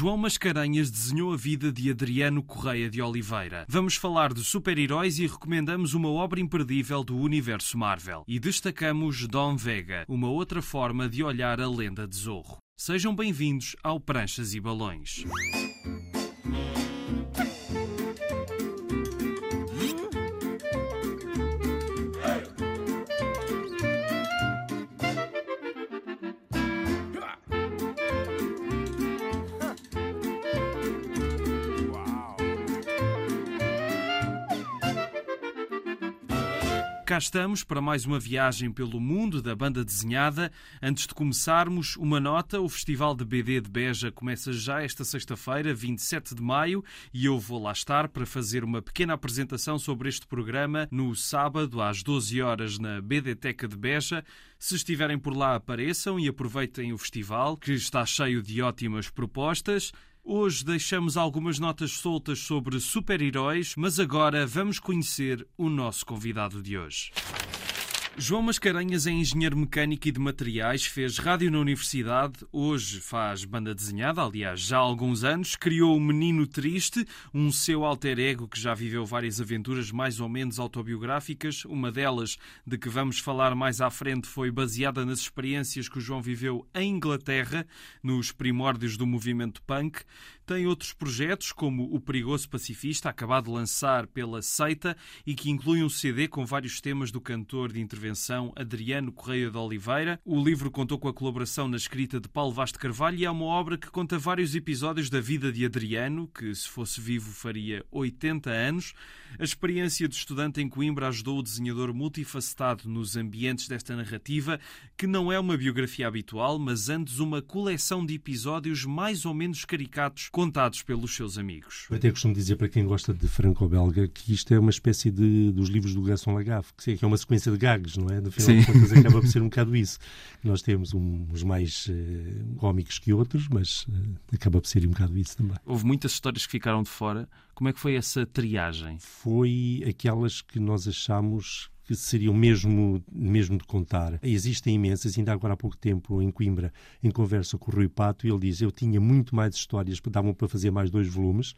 João Mascarenhas desenhou a vida de Adriano Correia de Oliveira. Vamos falar de super-heróis e recomendamos uma obra imperdível do universo Marvel. E destacamos Don Vega, uma outra forma de olhar a lenda de Zorro. Sejam bem-vindos ao Pranchas e Balões. Cá estamos para mais uma viagem pelo mundo da banda desenhada. Antes de começarmos, uma nota: o Festival de BD de Beja começa já esta sexta-feira, 27 de maio, e eu vou lá estar para fazer uma pequena apresentação sobre este programa no sábado, às 12 horas, na BDteca de Beja. Se estiverem por lá, apareçam e aproveitem o festival, que está cheio de ótimas propostas. Hoje deixamos algumas notas soltas sobre super-heróis, mas agora vamos conhecer o nosso convidado de hoje. João Mascarenhas é engenheiro mecânico e de materiais, fez rádio na universidade, hoje faz banda desenhada, aliás, já há alguns anos. Criou o Menino Triste, um seu alter ego que já viveu várias aventuras mais ou menos autobiográficas. Uma delas, de que vamos falar mais à frente, foi baseada nas experiências que o João viveu em Inglaterra, nos primórdios do movimento punk. Tem outros projetos, como o Perigoso Pacifista, acabado de lançar pela Seita, e que inclui um CD com vários temas do cantor de intervenção Adriano Correia de Oliveira. O livro contou com a colaboração na escrita de Paulo Vaz de Carvalho e é uma obra que conta vários episódios da vida de Adriano, que, se fosse vivo, faria 80 anos. A experiência de estudante em Coimbra ajudou o desenhador multifacetado nos ambientes desta narrativa, que não é uma biografia habitual, mas antes uma coleção de episódios mais ou menos caricatos contados pelos seus amigos. Eu até costumo dizer para quem gosta de franco-belga que isto é uma espécie de, dos livros do Gaston Lagaffe, que é uma sequência de gags, não é? No final Sim. de contas acaba por ser um bocado isso. Nós temos uns mais uh, cómicos que outros, mas uh, acaba por ser um bocado isso também. Houve muitas histórias que ficaram de fora. Como é que foi essa triagem? Foi aquelas que nós achamos que seriam mesmo, mesmo de contar. Existem imensas, ainda agora há pouco tempo em Coimbra, em conversa com o Rui Pato, ele diz: Eu tinha muito mais histórias, davam para fazer mais dois volumes,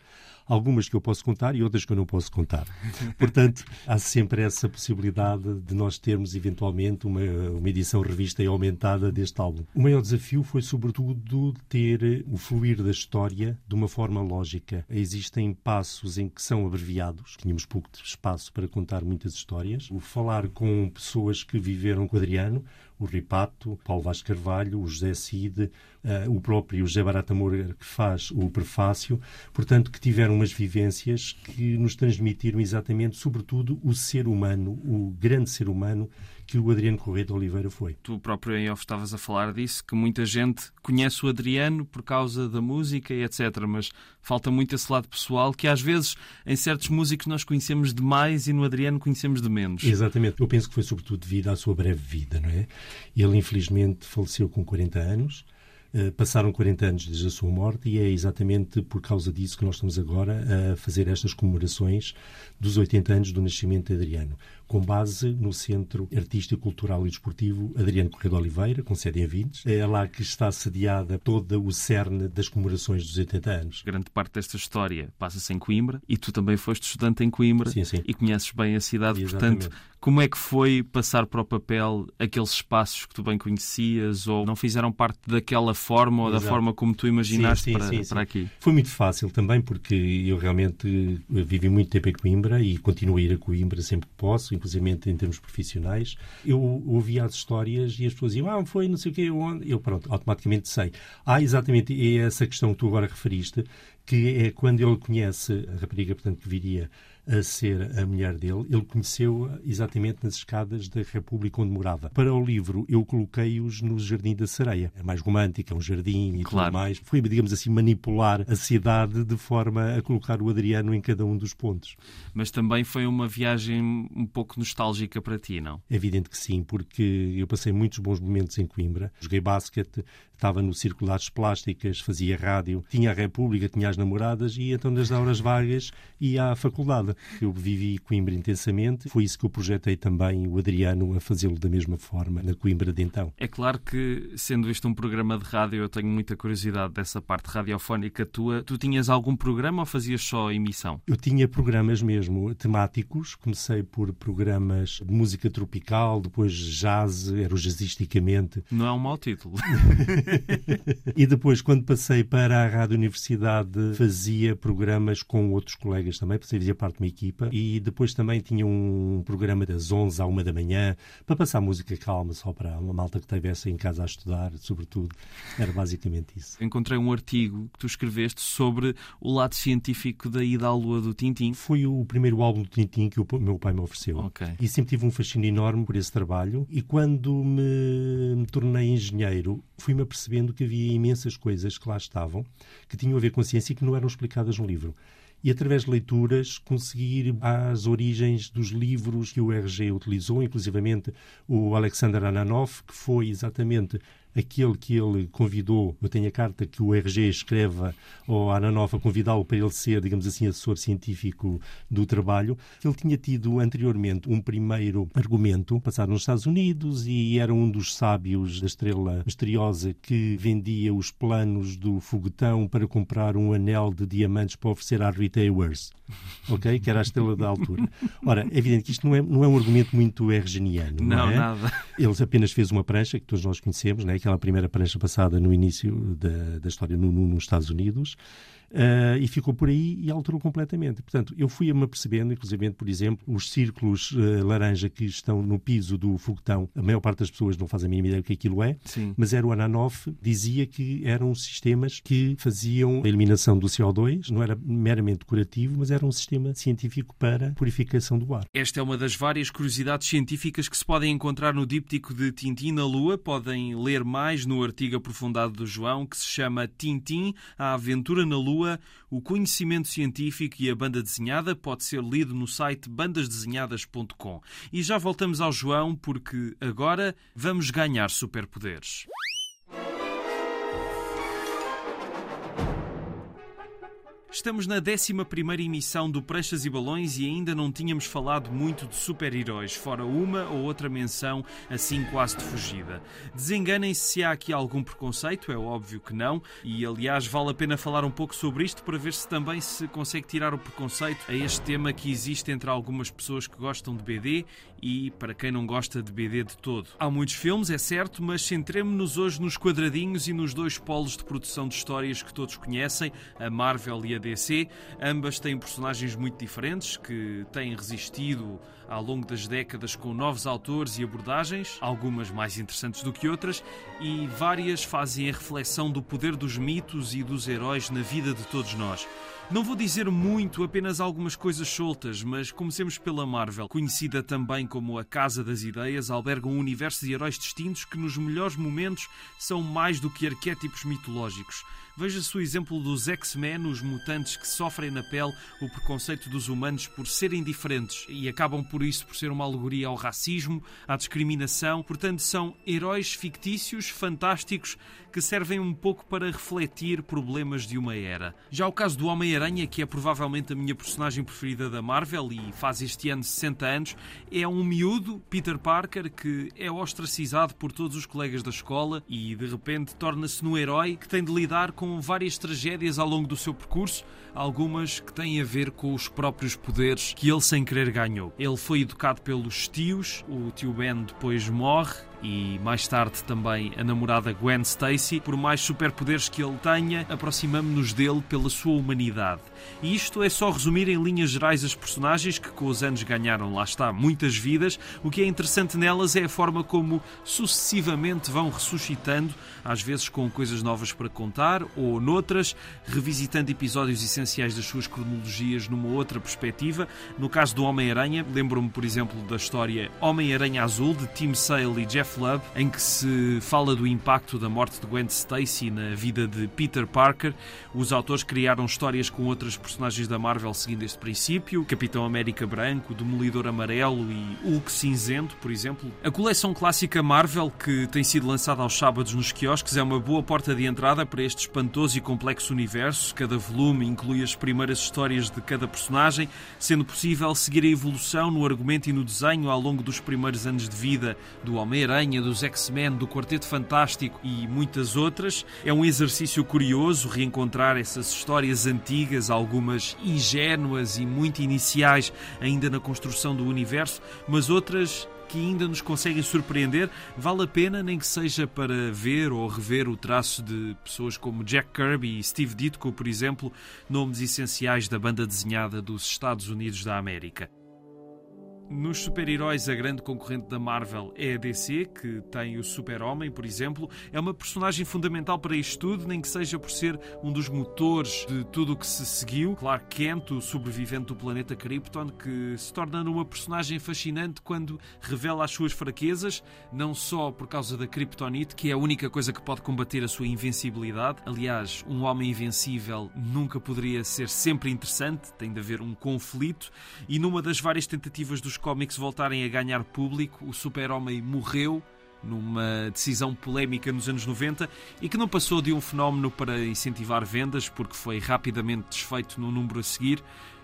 algumas que eu posso contar e outras que eu não posso contar. Portanto, há sempre essa possibilidade de nós termos eventualmente uma, uma edição revista e aumentada deste álbum. O maior desafio foi, sobretudo, ter o fluir da história de uma forma lógica. Existem passos em que são abreviados, tínhamos pouco espaço para contar muitas histórias. O falar com pessoas que viveram com Adriano, o Ripato, Paulo Vaz Carvalho, o José Cid, uh, o próprio José Barata Moura que faz o prefácio, portanto, que tiveram umas vivências que nos transmitiram exatamente, sobretudo, o ser humano, o grande ser humano que o Adriano Correia de Oliveira foi. Tu próprio em off estavas a falar disso, que muita gente conhece o Adriano por causa da música e etc, mas falta muito esse lado pessoal que às vezes em certos músicos nós conhecemos demais e no Adriano conhecemos de menos. Exatamente. Eu penso que foi sobretudo devido à sua breve vida, não é? Ele infelizmente faleceu com 40 anos eh, passaram 40 anos desde a sua morte e é exatamente por causa disso que nós estamos agora a fazer estas comemorações dos 80 anos do nascimento de Adriano, com base no Centro Artístico, Cultural e Desportivo Adriano Correia de Oliveira, com sede em Vintes. É lá que está sediada toda o cerne das comemorações dos 80 anos. Grande parte desta história passa-se em Coimbra e tu também foste estudante em Coimbra sim, sim. e conheces bem a cidade, Exatamente. portanto, como é que foi passar para o papel aqueles espaços que tu bem conhecias ou não fizeram parte daquela forma ou Exato. da forma como tu imaginaste sim, para, para aqui? Foi muito fácil também porque eu realmente vivi muito tempo em Coimbra e continuo a ir a Coimbra sempre que posso, inclusive em termos profissionais. Eu ouvia as histórias e as pessoas diziam, ah, foi não sei o quê, onde? Eu, pronto, automaticamente sei. Ah, exatamente é essa questão que tu agora referiste, que é quando ele conhece a rapariga, portanto, que viria a ser a mulher dele, ele conheceu exatamente nas escadas da República onde morava. Para o livro, eu coloquei-os no Jardim da Sereia. É mais romântica, é um jardim e claro. tudo mais. Foi, digamos assim, manipular a cidade de forma a colocar o Adriano em cada um dos pontos. Mas também foi uma viagem um pouco nostálgica para ti, não? É evidente que sim, porque eu passei muitos bons momentos em Coimbra. Joguei basquete, estava no Círculo de Artes Plásticas, fazia rádio, tinha a República, tinha as namoradas e então nas horas vagas ia à faculdade que eu vivi Coimbra intensamente. Foi isso que eu projetei também o Adriano a fazê-lo da mesma forma na Coimbra de então. É claro que, sendo isto um programa de rádio, eu tenho muita curiosidade dessa parte radiofónica tua. Tu tinhas algum programa ou fazias só emissão? Eu tinha programas mesmo temáticos. Comecei por programas de música tropical, depois jazz, era o jazzisticamente. Não é um mau título. e depois, quando passei para a Rádio Universidade, fazia programas com outros colegas também, fazia parte uma equipa. E depois também tinha um programa das 11 à 1 da manhã, para passar música calma, só para uma malta que estivesse em casa a estudar, sobretudo. Era basicamente isso. Encontrei um artigo que tu escreveste sobre o lado científico da ida à Lua do Tintim. Foi o primeiro álbum do Tintim que o meu pai me ofereceu. Okay. E sempre tive um fascínio enorme por esse trabalho. E quando me, me tornei engenheiro, fui-me apercebendo que havia imensas coisas que lá estavam, que tinham a ver com a ciência e que não eram explicadas no livro e, através de leituras, conseguir às origens dos livros que o RG utilizou, inclusivamente o Alexander Ananov, que foi exatamente aquele que ele convidou, eu tenho a carta que o RG escreve ao Ananov a convidá-lo para ele ser, digamos assim, assessor científico do trabalho, ele tinha tido anteriormente um primeiro argumento, passado nos Estados Unidos, e era um dos sábios da estrela misteriosa que vendia os planos do foguetão para comprar um anel de diamantes para oferecer à Rita Hayworth, ok? Que era a estrela da altura. Ora, é evidente que isto não é, não é um argumento muito ergeniano, não, não é? nada. Ele apenas fez uma prancha, que todos nós conhecemos, né? Aquela primeira prancha passada no início da, da história no, no, nos Estados Unidos, Uh, e ficou por aí e alterou completamente. Portanto, eu fui-me apercebendo, inclusive, por exemplo, os círculos uh, laranja que estão no piso do foguetão, a maior parte das pessoas não faz a mínima ideia do que aquilo é, Sim. mas era o Ananoff, dizia que eram sistemas que faziam a eliminação do CO2, não era meramente decorativo, mas era um sistema científico para purificação do ar. Esta é uma das várias curiosidades científicas que se podem encontrar no díptico de Tintim na Lua. Podem ler mais no artigo aprofundado do João, que se chama Tintim, a aventura na Lua o conhecimento científico e a banda desenhada pode ser lido no site bandasdesenhadas.com. E já voltamos ao João porque agora vamos ganhar superpoderes. Estamos na 11 emissão do Pranchas e Balões e ainda não tínhamos falado muito de super-heróis, fora uma ou outra menção assim quase de fugida. Desenganem-se se há aqui algum preconceito, é óbvio que não, e aliás vale a pena falar um pouco sobre isto para ver se também se consegue tirar o preconceito a este tema que existe entre algumas pessoas que gostam de BD e para quem não gosta de BD de todo. Há muitos filmes, é certo, mas centremos-nos hoje nos quadradinhos e nos dois polos de produção de histórias que todos conhecem, a Marvel e a DC. Ambas têm personagens muito diferentes que têm resistido ao longo das décadas com novos autores e abordagens, algumas mais interessantes do que outras, e várias fazem a reflexão do poder dos mitos e dos heróis na vida de todos nós. Não vou dizer muito, apenas algumas coisas soltas, mas comecemos pela Marvel, conhecida também como a Casa das Ideias, alberga um universo de heróis distintos que nos melhores momentos são mais do que arquétipos mitológicos. Veja-se o exemplo dos X-Men, os mutantes que sofrem na pele o preconceito dos humanos por serem diferentes e acabam por isso por ser uma alegoria ao racismo, à discriminação. Portanto, são heróis fictícios, fantásticos, que servem um pouco para refletir problemas de uma era. Já o caso do Homem-Aranha, que é provavelmente a minha personagem preferida da Marvel e faz este ano 60 anos, é um miúdo, Peter Parker, que é ostracizado por todos os colegas da escola e de repente torna-se um herói que tem de lidar com várias tragédias ao longo do seu percurso, algumas que têm a ver com os próprios poderes que ele sem querer ganhou. Ele foi educado pelos tios, o tio Ben depois morre e mais tarde também a namorada Gwen Stacy. Por mais superpoderes que ele tenha, aproximamos-nos dele pela sua humanidade. E isto é só resumir em linhas gerais as personagens que com os anos ganharam, lá está, muitas vidas. O que é interessante nelas é a forma como sucessivamente vão ressuscitando, às vezes com coisas novas para contar, ou noutras, revisitando episódios essenciais das suas cronologias numa outra perspectiva. No caso do Homem-Aranha, lembro-me, por exemplo, da história Homem-Aranha Azul, de Tim Sale e Jeff Love, em que se fala do impacto da morte de Gwen Stacy na vida de Peter Parker. Os autores criaram histórias com outras personagens da Marvel seguindo este princípio: Capitão América Branco, Demolidor Amarelo e Hulk Cinzento, por exemplo. A coleção clássica Marvel, que tem sido lançada aos sábados nos quiosques, é uma boa porta de entrada para este espantoso e complexo universo. Cada volume inclui as primeiras histórias de cada personagem, sendo possível seguir a evolução no argumento e no desenho ao longo dos primeiros anos de vida do Homem-Aranha, dos X-Men, do Quarteto Fantástico e muitas outras. É um exercício curioso reencontrar essas histórias antigas, algumas ingênuas e muito iniciais ainda na construção do universo, mas outras que ainda nos conseguem surpreender, vale a pena, nem que seja para ver ou rever o traço de pessoas como Jack Kirby e Steve Ditko, por exemplo, nomes essenciais da banda desenhada dos Estados Unidos da América. Nos super-heróis, a grande concorrente da Marvel é a DC, que tem o Super-Homem, por exemplo. É uma personagem fundamental para isto tudo, nem que seja por ser um dos motores de tudo o que se seguiu. Clark Kent, o sobrevivente do planeta Krypton, que se torna uma personagem fascinante quando revela as suas fraquezas, não só por causa da Kryptonite, que é a única coisa que pode combater a sua invencibilidade. Aliás, um homem invencível nunca poderia ser sempre interessante, tem de haver um conflito. E numa das várias tentativas dos cómics voltarem a ganhar público, o Super-Homem morreu numa decisão polémica nos anos 90 e que não passou de um fenómeno para incentivar vendas, porque foi rapidamente desfeito no número a seguir.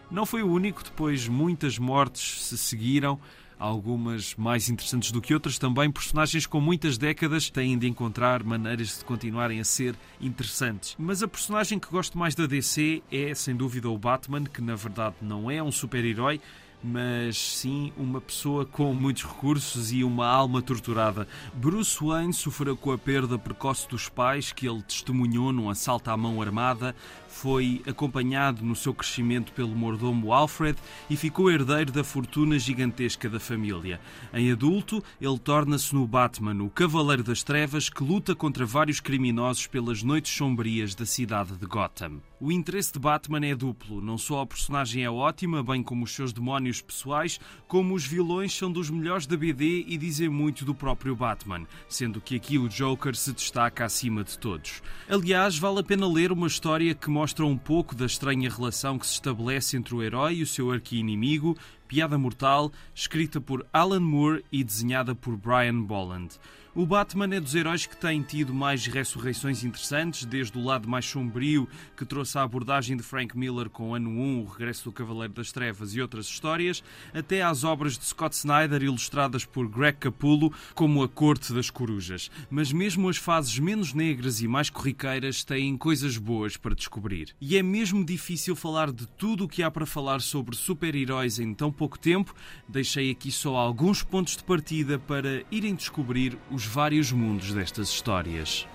Não foi o único, depois muitas mortes se seguiram, algumas mais interessantes do que outras também. Personagens com muitas décadas têm de encontrar maneiras de continuarem a ser interessantes. Mas a personagem que gosto mais da DC é, sem dúvida, o Batman, que na verdade não é um super-herói mas sim uma pessoa com muitos recursos e uma alma torturada. Bruce Wayne sofreu com a perda precoce dos pais que ele testemunhou num assalto à mão armada, foi acompanhado no seu crescimento pelo mordomo Alfred e ficou herdeiro da fortuna gigantesca da família. Em adulto, ele torna-se no Batman, o Cavaleiro das Trevas que luta contra vários criminosos pelas noites sombrias da cidade de Gotham. O interesse de Batman é duplo. Não só a personagem é ótima, bem como os seus demónios pessoais, como os vilões são dos melhores da BD e dizem muito do próprio Batman, sendo que aqui o Joker se destaca acima de todos. Aliás, vale a pena ler uma história que mostra um pouco da estranha relação que se estabelece entre o herói e o seu arqui-inimigo, Piada Mortal, escrita por Alan Moore e desenhada por Brian Bolland. O Batman é dos heróis que tem tido mais ressurreições interessantes, desde o lado mais sombrio, que trouxe a abordagem de Frank Miller com Ano 1, O Regresso do Cavaleiro das Trevas e outras histórias, até às obras de Scott Snyder ilustradas por Greg Capullo, como A Corte das Corujas. Mas mesmo as fases menos negras e mais corriqueiras têm coisas boas para descobrir. E é mesmo difícil falar de tudo o que há para falar sobre super-heróis em tão pouco tempo. Deixei aqui só alguns pontos de partida para irem descobrir os vários mundos destas histórias.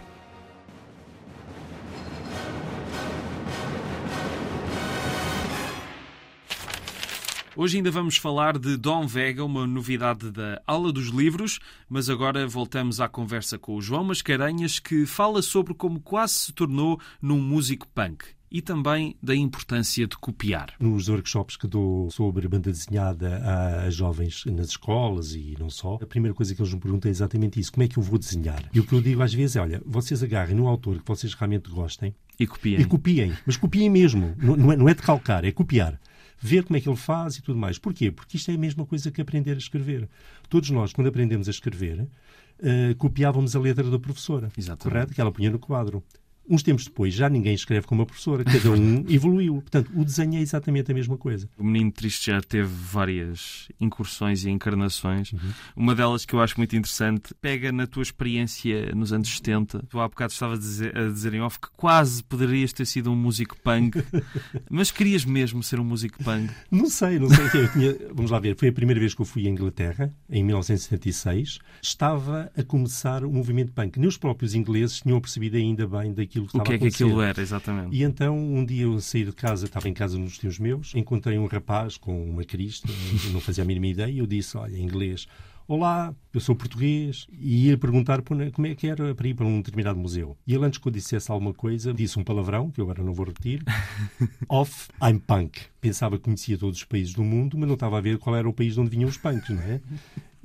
Hoje ainda vamos falar de Dom Vega, uma novidade da Aula dos Livros, mas agora voltamos à conversa com o João Mascarenhas, que fala sobre como quase se tornou num músico punk e também da importância de copiar. Nos workshops que dou sobre banda desenhada a jovens nas escolas e não só, a primeira coisa que eles me perguntam é exatamente isso: como é que eu vou desenhar? E o que eu digo às vezes é: olha, vocês agarrem no autor que vocês realmente gostem e copiem. E copiem, mas copiem mesmo. Não é, não é de calcar, é copiar ver como é que ele faz e tudo mais. Porquê? Porque isto é a mesma coisa que aprender a escrever. Todos nós, quando aprendemos a escrever, uh, copiávamos a letra da professora, Exatamente. correto? Que ela punha no quadro. Uns tempos depois, já ninguém escreve como a professora, cada um evoluiu. Portanto, o desenho é exatamente a mesma coisa. O Menino Triste já teve várias incursões e encarnações. Uhum. Uma delas que eu acho muito interessante pega na tua experiência nos anos 70. Tu há bocado estavas a dizer, a dizer em off que quase poderias ter sido um músico punk, mas querias mesmo ser um músico punk? Não sei, não sei. Tinha, vamos lá ver, foi a primeira vez que eu fui à Inglaterra, em 1976. Estava a começar o movimento punk. Nem os próprios ingleses tinham percebido ainda bem daquilo aquilo que o que é que aquilo era, exatamente. E então, um dia eu saí de casa, estava em casa nos tios meus, encontrei um rapaz com uma crista, não fazia a mínima ideia, e eu disse, olha, em inglês, Olá, eu sou português e ia perguntar como é que era para ir para um determinado museu. E ele, antes que eu dissesse alguma coisa, disse um palavrão, que eu agora não vou repetir. Off, I'm punk. Pensava que conhecia todos os países do mundo, mas não estava a ver qual era o país de onde vinham os punks, não é?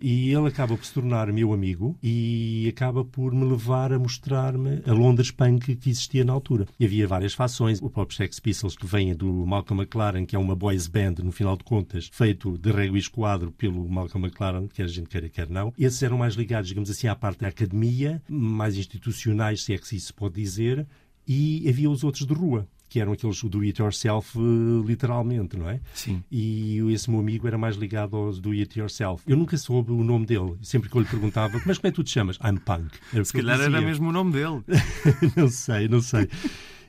E ele acaba por se tornar meu amigo e acaba por me levar a mostrar-me a Londres punk que existia na altura. E havia várias fações. O próprio Sex Pistols, que vem do Malcolm McLaren, que é uma boys band, no final de contas, feito de rego e esquadro pelo Malcolm McLaren, quer a gente queira, quer não. Esses eram mais ligados, digamos assim, à parte da academia, mais institucionais, se é que se pode dizer, e havia os outros de rua que eram aqueles do it yourself, eh, literalmente, não é? Sim. E esse meu amigo era mais ligado aos do it yourself. Eu nunca soube o nome dele. Sempre que eu lhe perguntava, mas como é que tu te chamas? I'm Punk. Se calhar era mesmo o nome dele. não sei, não sei.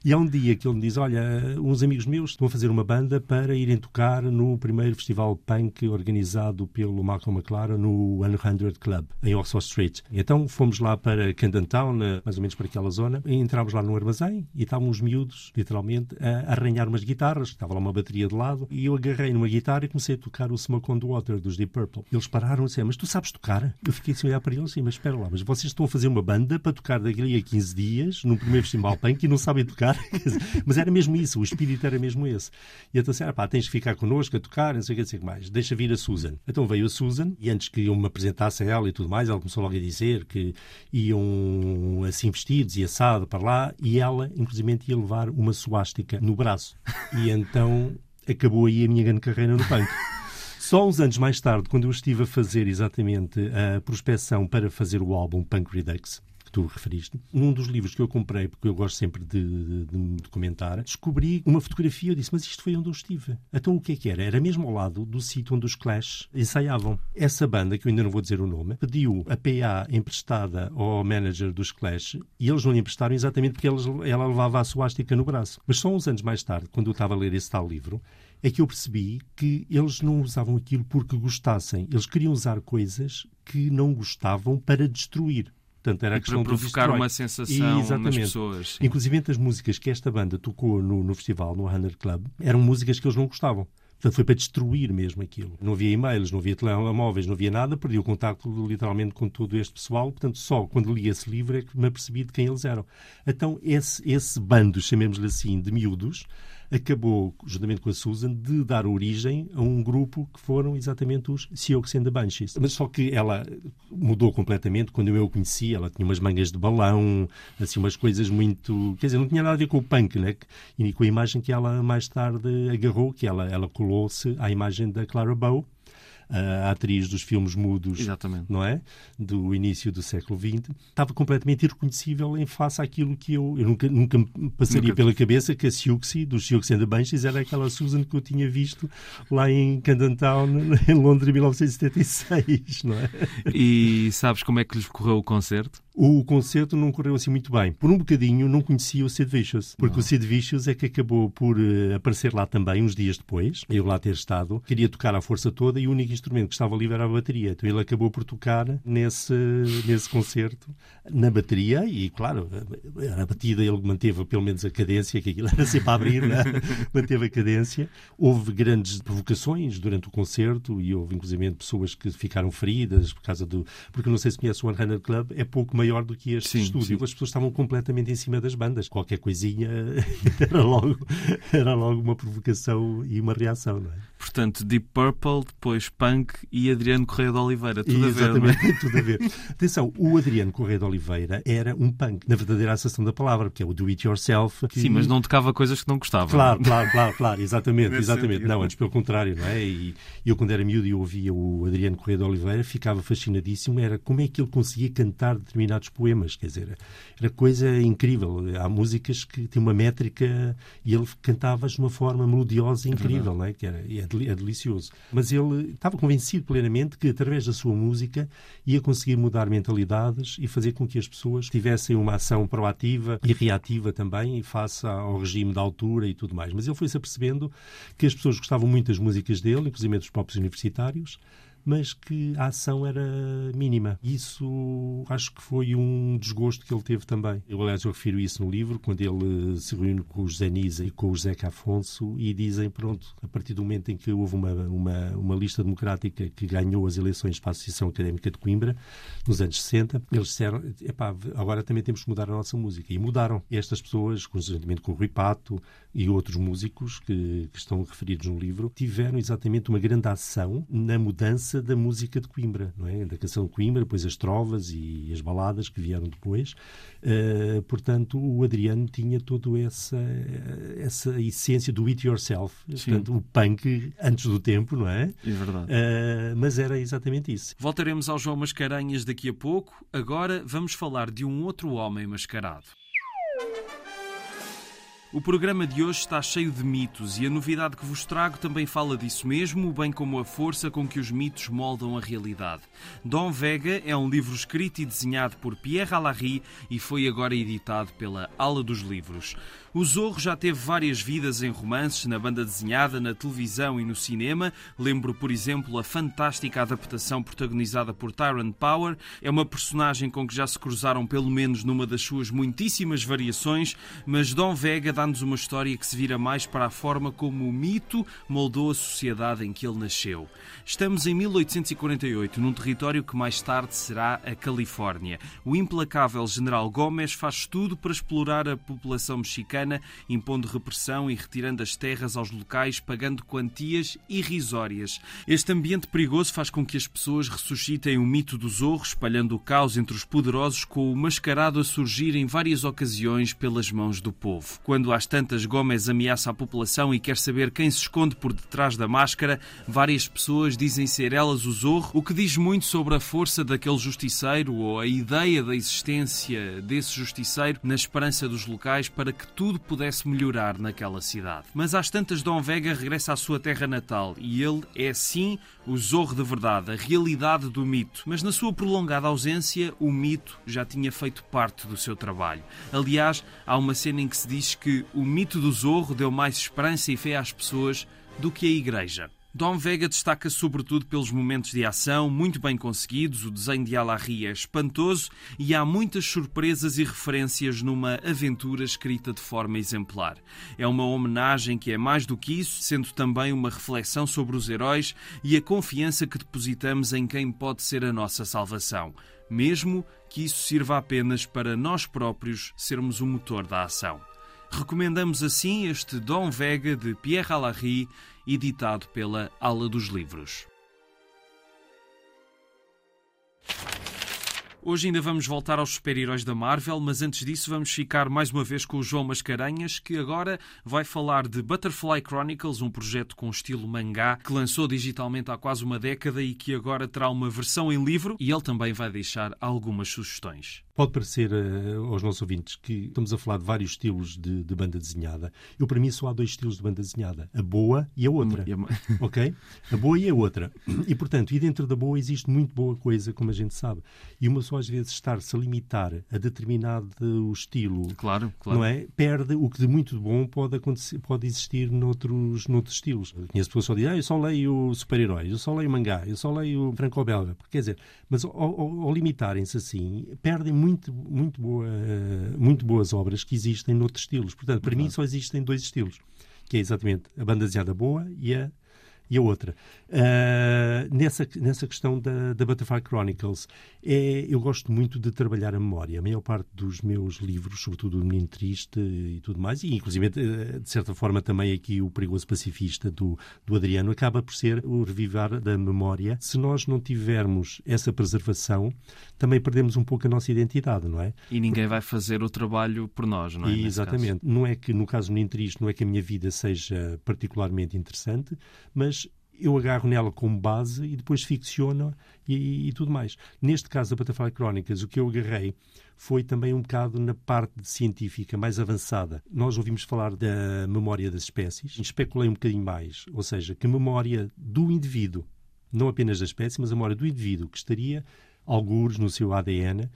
E há um dia que ele me diz: Olha, uns amigos meus estão a fazer uma banda para irem tocar no primeiro festival punk organizado pelo Malcolm McLaren no 100 Club, em Oxford Street. Então fomos lá para Camden Town, mais ou menos para aquela zona, e entramos lá no armazém e estavam os miúdos, literalmente, a arranhar umas guitarras. Estava lá uma bateria de lado e eu agarrei numa guitarra e comecei a tocar o Smoke on the Water dos Deep Purple. Eles pararam e disseram: Mas tu sabes tocar? Eu fiquei assim a olhar para eles Mas espera lá, mas vocês estão a fazer uma banda para tocar daqui a 15 dias, no primeiro festival punk, e não sabem tocar? Mas era mesmo isso, o espírito era mesmo esse. E então assim, pá, tens de ficar connosco a tocar, não sei o que, não sei o que mais. Deixa vir a Susan. Então veio a Susan e antes que eu me apresentasse a ela e tudo mais, ela começou logo a dizer que iam assim vestidos e assado para lá e ela, inclusive, ia levar uma suástica no braço. E então acabou aí a minha grande carreira no punk. Só uns anos mais tarde, quando eu estive a fazer exatamente a prospecção para fazer o álbum Punk Redux, que tu referiste, num dos livros que eu comprei, porque eu gosto sempre de, de, de comentar, descobri uma fotografia eu disse, mas isto foi onde eu estive. Então o que é que era? Era mesmo ao lado do sítio onde os Clash ensaiavam. Essa banda, que eu ainda não vou dizer o nome, pediu a PA emprestada ao manager dos Clash e eles não lhe emprestaram exatamente porque eles, ela levava a suástica no braço. Mas só uns anos mais tarde, quando eu estava a ler esse tal livro, é que eu percebi que eles não usavam aquilo porque gostassem. Eles queriam usar coisas que não gostavam para destruir. Portanto, era a questão para provocar uma sensação Exatamente. nas pessoas. Inclusive, as músicas que esta banda tocou no, no festival, no 100 Club, eram músicas que eles não gostavam. Portanto, foi para destruir mesmo aquilo. Não havia e-mails, não havia telemóveis, não havia nada. Perdi o contacto literalmente com todo este pessoal. Portanto, só quando li esse livro é que me apercebi de quem eles eram. Então, esse, esse bando, chamemos-lhe assim, de miúdos, acabou, juntamente com a Susan, de dar origem a um grupo que foram exatamente os Sioux and the Banshees. Mas só que ela mudou completamente. Quando eu a conheci, ela tinha umas mangas de balão, assim, umas coisas muito... Quer dizer, não tinha nada a ver com o punk, né? E com a imagem que ela mais tarde agarrou, que ela, ela colou-se à imagem da Clara Bow, a atriz dos filmes mudos, Exatamente. não é? Do início do século XX, estava completamente irreconhecível em face àquilo que eu, eu nunca, nunca me passaria nunca. pela cabeça que a Siouxsie, dos Siouxsie and the Banshees, era aquela Susan que eu tinha visto lá em Camden Town, em Londres, em 1976, não é? E sabes como é que lhes correu o concerto? O concerto não correu assim muito bem. Por um bocadinho não conhecia o Sid Vicious, porque não. o Sid Vicious é que acabou por uh, aparecer lá também uns dias depois, eu lá ter estado, queria tocar à força toda e o único instrumento que estava livre era a bateria. Então ele acabou por tocar nesse, nesse concerto na bateria e, claro, a batida ele manteve pelo menos a cadência, que aquilo era sempre a abrir, né? manteve a cadência. Houve grandes provocações durante o concerto e houve inclusive pessoas que ficaram feridas por causa do. Porque não sei se conhece o One Hundred Club, é pouco maior maior do que este sim, estúdio. Sim. As pessoas estavam completamente em cima das bandas. Qualquer coisinha era logo, era logo uma provocação e uma reação, não é? Portanto, Deep Purple, depois Punk e Adriano Correia de Oliveira. Tudo Exatamente, a ver. É? tudo a ver. Atenção, o Adriano Correia de Oliveira era um punk, na verdadeira acessão da palavra, porque é o do it yourself. Que... Sim, mas não tocava coisas que não gostava. Claro, claro, claro, claro, exatamente, exatamente. Não, antes pelo contrário, não é? E eu, quando era miúdo e ouvia o Adriano Correia de Oliveira, ficava fascinadíssimo, era como é que ele conseguia cantar determinados poemas, quer dizer, era coisa incrível. Há músicas que têm uma métrica e ele cantava de uma forma melodiosa incrível, é não é? Que era, é, é delicioso. Mas ele estava convencido plenamente que, através da sua música, ia conseguir mudar mentalidades e fazer com que as pessoas tivessem uma ação proativa e reativa também, face ao regime da altura e tudo mais. Mas ele foi-se apercebendo que as pessoas gostavam muito das músicas dele, inclusive os próprios universitários, mas que a ação era mínima. Isso acho que foi um desgosto que ele teve também. Eu, aliás, eu refiro isso no livro, quando ele se reúne com o José Nisa e com o José Afonso e dizem, pronto, a partir do momento em que houve uma, uma, uma lista democrática que ganhou as eleições para a Associação Académica de Coimbra, nos anos 60, eles disseram, epá, agora também temos que mudar a nossa música. E mudaram. Estas pessoas, conjuntamente com o Rui Pato e outros músicos que, que estão referidos no livro, tiveram exatamente uma grande ação na mudança da música de Coimbra, não é? Da canção de Coimbra, depois as trovas e as baladas que vieram depois. Uh, portanto, o Adriano tinha toda essa, essa essência do it yourself, Sim. portanto, o punk antes do tempo, não é? É verdade. Uh, mas era exatamente isso. Voltaremos ao João Mascarenhas daqui a pouco. Agora vamos falar de um outro homem mascarado. O programa de hoje está cheio de mitos e a novidade que vos trago também fala disso mesmo, bem como a força com que os mitos moldam a realidade. Dom Vega é um livro escrito e desenhado por Pierre Alarie e foi agora editado pela Ala dos Livros. O Zorro já teve várias vidas em romances, na banda desenhada, na televisão e no cinema. Lembro, por exemplo, a fantástica adaptação protagonizada por Tyrone Power. É uma personagem com que já se cruzaram pelo menos numa das suas muitíssimas variações, mas Dom Vega dá-nos uma história que se vira mais para a forma como o mito moldou a sociedade em que ele nasceu. Estamos em 1848, num território que mais tarde será a Califórnia. O implacável General Gomes faz tudo para explorar a população mexicana impondo repressão e retirando as terras aos locais, pagando quantias irrisórias. Este ambiente perigoso faz com que as pessoas ressuscitem o mito do zorro, espalhando o caos entre os poderosos, com o mascarado a surgir em várias ocasiões pelas mãos do povo. Quando às tantas Gomes ameaça a população e quer saber quem se esconde por detrás da máscara, várias pessoas dizem ser elas o zorro, o que diz muito sobre a força daquele justiceiro ou a ideia da existência desse justiceiro na esperança dos locais para que tudo tudo pudesse melhorar naquela cidade. Mas às tantas, Dom Vega regressa à sua terra natal e ele é sim o zorro de verdade, a realidade do mito. Mas na sua prolongada ausência, o mito já tinha feito parte do seu trabalho. Aliás, há uma cena em que se diz que o mito do zorro deu mais esperança e fé às pessoas do que a igreja. Dom Vega destaca sobretudo pelos momentos de ação muito bem conseguidos, o desenho de Alarie é espantoso e há muitas surpresas e referências numa aventura escrita de forma exemplar. É uma homenagem que é mais do que isso, sendo também uma reflexão sobre os heróis e a confiança que depositamos em quem pode ser a nossa salvação, mesmo que isso sirva apenas para nós próprios sermos o motor da ação. Recomendamos assim este Dom Vega de Pierre Alarie editado pela Ala dos Livros. Hoje ainda vamos voltar aos super-heróis da Marvel, mas antes disso vamos ficar mais uma vez com o João Mascarenhas, que agora vai falar de Butterfly Chronicles, um projeto com estilo mangá que lançou digitalmente há quase uma década e que agora terá uma versão em livro e ele também vai deixar algumas sugestões. Pode parecer uh, aos nossos ouvintes que estamos a falar de vários estilos de, de, banda desenhada. Eu, para mim, só há dois estilos de banda desenhada: a boa e a outra. ok? A boa e a outra. E, portanto, e dentro da boa existe muito boa coisa, como a gente sabe. E uma só, às vezes, estar-se a limitar a determinado estilo, claro, claro. não é? Perde o que de muito bom pode, acontecer, pode existir noutros, noutros estilos. Eu conheço pessoas que só dizem, ah, eu só leio super-heróis, eu só leio mangá, eu só leio franco-belga. Quer dizer, mas ao, ao, ao limitarem-se assim, perdem muito muito, muito, boa, muito boas obras que existem noutros estilos. Portanto, para uhum. mim só existem dois estilos, que é exatamente a banda desenhada boa e a e a outra. Uh, nessa, nessa questão da, da Butterfly Chronicles, é, eu gosto muito de trabalhar a memória. A maior parte dos meus livros, sobretudo o Menino Triste e tudo mais, e inclusive, eh, de certa forma, também aqui o Perigoso Pacifista do, do Adriano, acaba por ser o revivar da memória. Se nós não tivermos essa preservação, também perdemos um pouco a nossa identidade, não é? E ninguém vai fazer o trabalho por nós, não é? E, exatamente. Não é que, no caso do Menino Triste, não é que a minha vida seja particularmente interessante, mas eu agarro nela como base e depois ficciono e, e, tudo mais. Neste caso da Butterfly Chronicles, o que eu agarrei foi também um bocado na parte científica mais avançada. Nós ouvimos falar da memória das espécies, especulei um bocadinho mais, ou seja, que memória do indivíduo, não apenas da espécie, mas a memória do indivíduo que estaria algures no seu ADN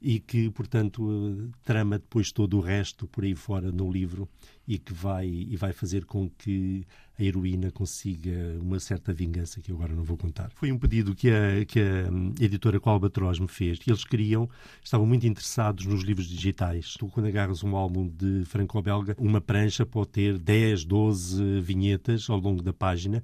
e que, portanto, trama depois todo o resto por aí fora no livro e que vai, e vai fazer com que a heroína consiga uma certa vingança que eu agora não vou contar. Foi um pedido que a, que a editora Colbatroz me fez. Eles queriam, estavam muito interessados nos livros digitais. Tu, quando agarras um álbum de franco-belga, uma prancha pode ter 10, 12 vinhetas ao longo da página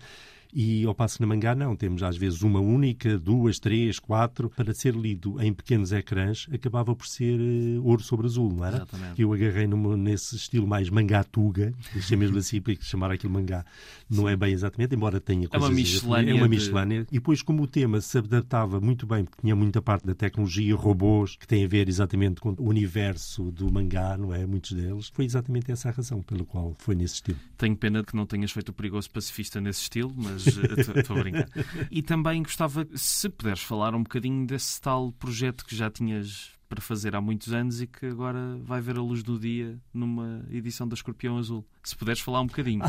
E ao passo que na mangá não, temos às vezes uma única, duas, três, quatro, para ser lido em pequenos ecrãs, acabava por ser uh, ouro sobre azul, não era? Exatamente. Eu agarrei numa, nesse estilo mais mangá-tuga, deixei mesmo assim para chamar aquilo mangá, não Sim. é bem exatamente, embora tenha coisas... É uma miscelânea. É uma miscelânea. De... E depois, como o tema se adaptava muito bem, porque tinha muita parte da tecnologia, robôs, que tem a ver exatamente com o universo do mangá, não é? Muitos deles, foi exatamente essa a razão pelo qual foi nesse estilo. Tenho pena de que não tenhas feito o perigoso pacifista nesse estilo, mas eh, estou a brincar. E também gostava, se puderes falar um bocadinho desse tal projeto que já tinhas para fazer há muitos anos e que agora vai ver a luz do dia numa edição da Escorpião Azul. Se puderes falar um bocadinho.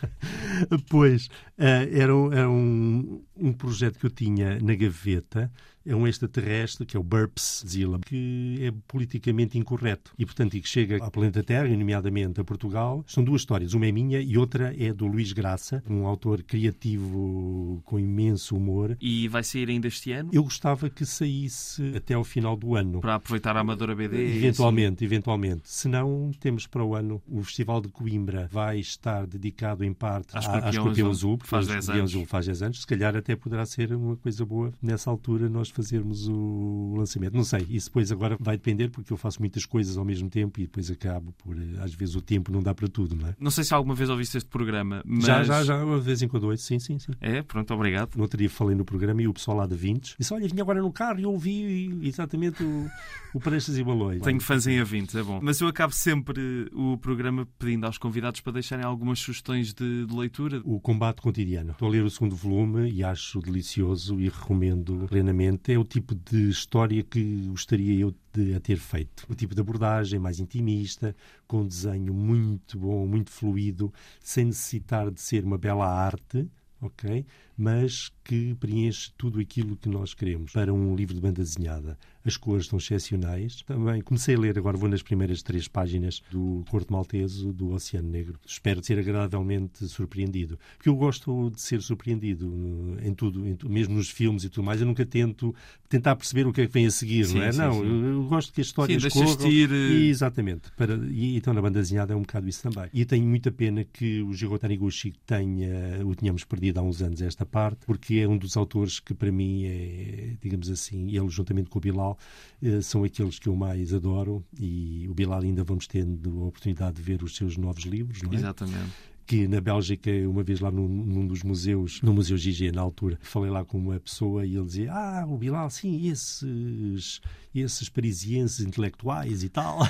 pois, uh, era, era um, um projeto que eu tinha na gaveta é um extraterrestre, que é o Burps Zilla, que é politicamente incorreto e, portanto, e que chega ao planeta Terra, nomeadamente a Portugal. São duas histórias, uma é minha e outra é do Luís Graça, um autor criativo com imenso humor. E vai sair ainda este ano? Eu gostava que saísse até ao final do ano. Para aproveitar a Amadora BD? Eventualmente, eventualmente. Se não, temos para o ano o Festival de Coimbra vai estar dedicado em parte à Escorpião, Azul, porque faz 10 anos. Azul faz 10 anos. Se calhar até poderá ser uma coisa boa nessa altura nós fazermos o lançamento. Não sei, isso depois agora vai depender porque eu faço muitas coisas ao mesmo tempo e depois acabo por. Eh, às vezes o tempo não dá para tudo, não é? Não sei se alguma vez ouviste este programa, mas. Já, já, já, uma vez em quando ouço, sim, sim, sim. É, pronto, obrigado. No outro dia falei no programa e o pessoal lá de Vintes disse: Olha, vinha agora no carro e ouvi exatamente o, o Prestes e Balões. Tenho fãs em A20, é bom. Mas eu acabo sempre o programa pedindo aos convidados para deixarem algumas sugestões de, de leitura. O Combate Cotidiano. Estou a ler o segundo volume e acho delicioso e recomendo plenamente. É o tipo de história que gostaria eu de a ter feito. O tipo de abordagem mais intimista, com um desenho muito bom, muito fluido, sem necessitar de ser uma bela arte, ok? Mas que preenche tudo aquilo que nós queremos para um livro de banda desenhada. As cores são excepcionais. Também comecei a ler, agora vou nas primeiras três páginas do Corto Malteso do Oceano Negro. Espero ser agradavelmente surpreendido. Porque eu gosto de ser surpreendido em tudo, em mesmo nos filmes e tudo mais. Eu nunca tento tentar perceber o que é que vem a seguir, sim, não é? Sim, não, sim. Eu, eu, gosto que as histórias sim, corram. Ir... E, exatamente. Para, e, então na banda desenhada é um bocado isso também. E tenho muita pena que o Jiro Taniguchi tenha, o tínhamos perdido há uns anos esta parte, porque é um dos autores que para mim é, digamos assim, ele juntamente com o Bilal, eh, são aqueles que eu mais adoro e o Bilal ainda vamos tendo a oportunidade de ver os seus novos livros, não é? Exatamente que na Bélgica, uma vez lá num, num, dos museus, no Museu Gigi, na altura, falei lá com uma pessoa e ele dizia: Ah, o Bilal, sim, esses, esses parisienses intelectuais e tal.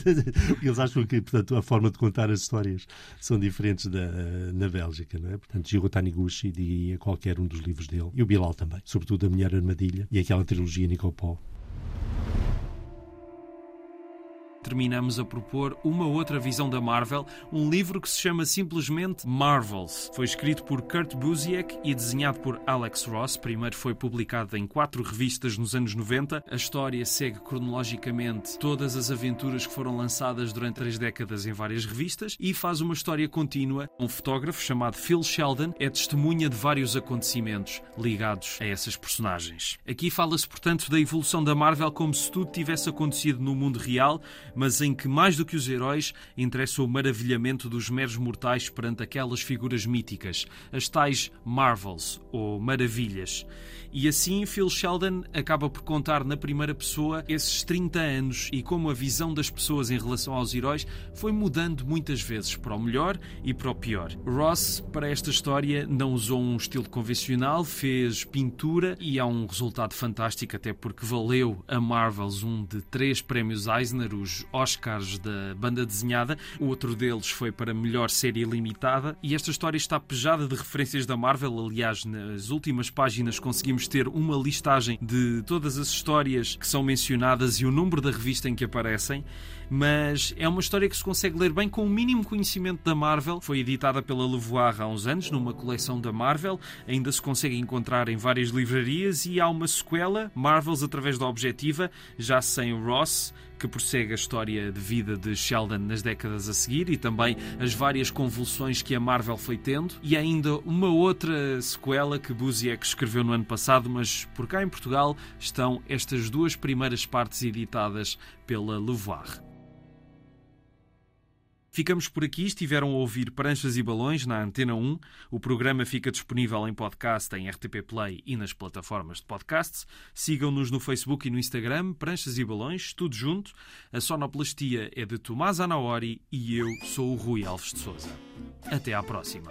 Eles acham que, portanto, a forma de contar as histórias são diferentes da, na Bélgica, não é? Portanto, Giro Taniguchi diria qualquer um dos livros dele. E o Bilal também, sobretudo A Mulher Armadilha e aquela trilogia Nicopol. Terminamos a propor uma outra visão da Marvel, um livro que se chama simplesmente Marvels. Foi escrito por Kurt Busiek e desenhado por Alex Ross. Primeiro foi publicado em quatro revistas nos anos 90. A história segue cronologicamente todas as aventuras que foram lançadas durante três décadas em várias revistas e faz uma história contínua. Um fotógrafo chamado Phil Sheldon é testemunha de vários acontecimentos ligados a essas personagens. Aqui fala-se, portanto, da evolução da Marvel como se tudo tivesse acontecido no mundo real, mas em que, mais do que os heróis, interessa o maravilhamento dos meros mortais perante aquelas figuras míticas, as tais Marvels, ou Maravilhas. E assim, Phil Sheldon acaba por contar na primeira pessoa esses 30 anos e como a visão das pessoas em relação aos heróis foi mudando muitas vezes para o melhor e para o pior. Ross, para esta história, não usou um estilo convencional, fez pintura e há um resultado fantástico, até porque valeu a Marvels um de três prémios Eisner, os Oscars da banda desenhada. O outro deles foi para melhor série limitada. E esta história está pejada de referências da Marvel. Aliás, nas últimas páginas conseguimos ter uma listagem de todas as histórias que são mencionadas e o número da revista em que aparecem, mas é uma história que se consegue ler bem com o mínimo conhecimento da Marvel. Foi editada pela Levoar há uns anos, numa coleção da Marvel, ainda se consegue encontrar em várias livrarias e há uma sequela, Marvels através da Objetiva, já sem Ross, que prossegue a história de vida de Sheldon nas décadas a seguir e também as várias convulsões que a Marvel foi tendo. E ainda uma outra sequela que Busiek escreveu no ano passado, mas por cá em Portugal estão estas duas primeiras partes editadas pela Levoir. Ficamos por aqui. Estiveram a ouvir Pranchas e Balões na Antena 1. O programa fica disponível em podcast em RTP Play e nas plataformas de podcasts. Sigam-nos no Facebook e no Instagram, Pranchas e Balões, tudo junto. A sonoplastia é de Tomás Anaori e eu sou o Rui Alves de Souza. Até à próxima.